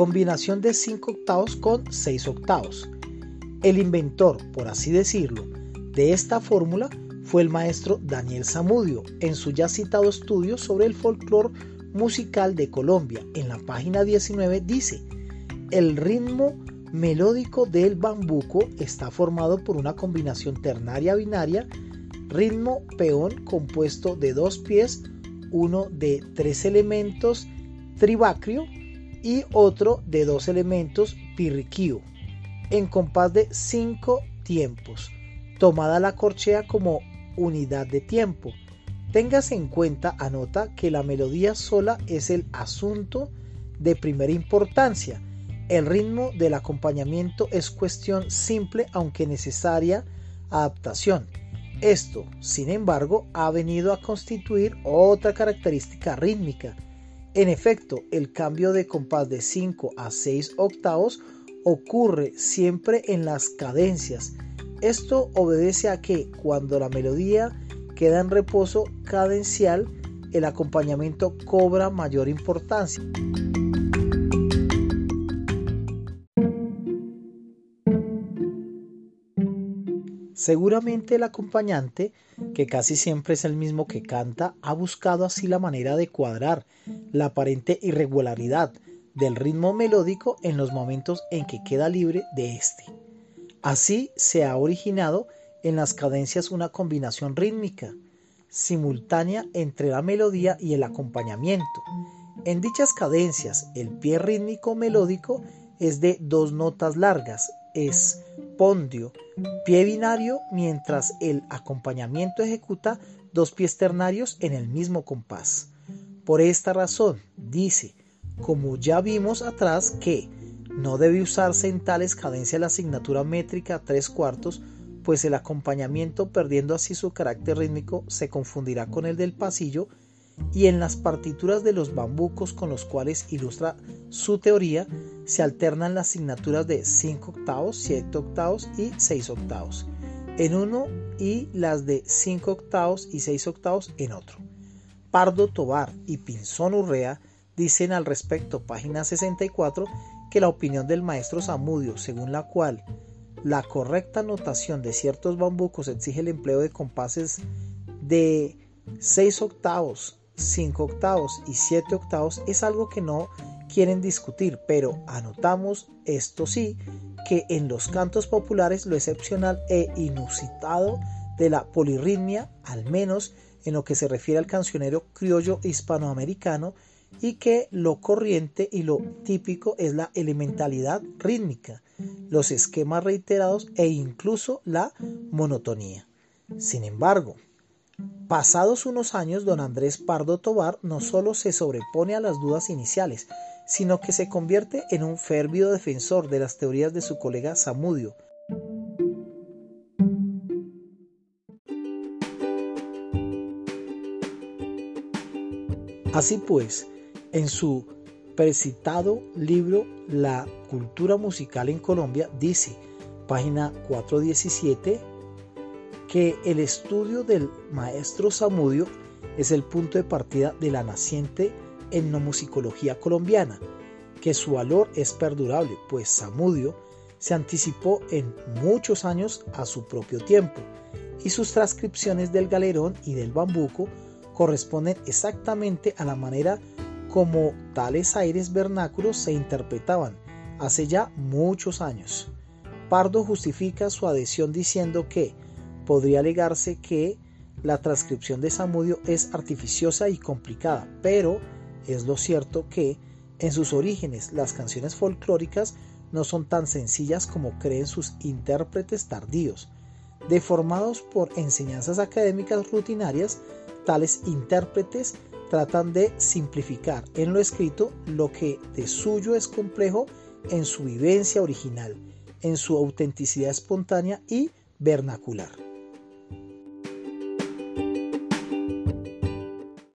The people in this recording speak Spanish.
combinación de 5 octavos con 6 octavos. El inventor, por así decirlo, de esta fórmula fue el maestro Daniel Zamudio en su ya citado estudio sobre el folclore musical de Colombia. En la página 19 dice, el ritmo melódico del bambuco está formado por una combinación ternaria binaria, ritmo peón compuesto de dos pies, uno de tres elementos tribacrio y otro de dos elementos pirriquío, en compás de cinco tiempos, tomada la corchea como unidad de tiempo. Téngase en cuenta, anota, que la melodía sola es el asunto de primera importancia. El ritmo del acompañamiento es cuestión simple aunque necesaria adaptación. Esto, sin embargo, ha venido a constituir otra característica rítmica. En efecto, el cambio de compás de 5 a 6 octavos ocurre siempre en las cadencias. Esto obedece a que cuando la melodía queda en reposo cadencial, el acompañamiento cobra mayor importancia. Seguramente el acompañante, que casi siempre es el mismo que canta, ha buscado así la manera de cuadrar la aparente irregularidad del ritmo melódico en los momentos en que queda libre de éste. Así se ha originado en las cadencias una combinación rítmica simultánea entre la melodía y el acompañamiento. En dichas cadencias, el pie rítmico melódico es de dos notas largas, es pie binario, mientras el acompañamiento ejecuta dos pies ternarios en el mismo compás. Por esta razón, dice, como ya vimos atrás, que no debe usarse en tales cadencias la asignatura métrica tres cuartos, pues el acompañamiento, perdiendo así su carácter rítmico, se confundirá con el del pasillo, y en las partituras de los bambucos con los cuales ilustra su teoría, se alternan las asignaturas de 5 octavos, 7 octavos y 6 octavos en uno y las de 5 octavos y 6 octavos en otro. Pardo Tobar y Pinzón Urrea dicen al respecto, página 64, que la opinión del maestro Zamudio, según la cual la correcta notación de ciertos bambucos exige el empleo de compases de 6 octavos, 5 octavos y 7 octavos, es algo que no quieren discutir, pero anotamos esto sí, que en los cantos populares lo excepcional e inusitado de la polirritmia, al menos en lo que se refiere al cancionero criollo hispanoamericano, y que lo corriente y lo típico es la elementalidad rítmica, los esquemas reiterados e incluso la monotonía. Sin embargo, pasados unos años, don Andrés Pardo Tobar no solo se sobrepone a las dudas iniciales, sino que se convierte en un férvido defensor de las teorías de su colega Samudio. Así pues, en su precitado libro La cultura musical en Colombia dice, página 417, que el estudio del maestro Samudio es el punto de partida de la naciente etnomusicología colombiana, que su valor es perdurable, pues Samudio se anticipó en muchos años a su propio tiempo, y sus transcripciones del galerón y del bambuco corresponden exactamente a la manera como tales aires vernáculos se interpretaban hace ya muchos años. Pardo justifica su adhesión diciendo que podría alegarse que la transcripción de Samudio es artificiosa y complicada, pero es lo cierto que en sus orígenes las canciones folclóricas no son tan sencillas como creen sus intérpretes tardíos. Deformados por enseñanzas académicas rutinarias, tales intérpretes tratan de simplificar en lo escrito lo que de suyo es complejo en su vivencia original, en su autenticidad espontánea y vernacular.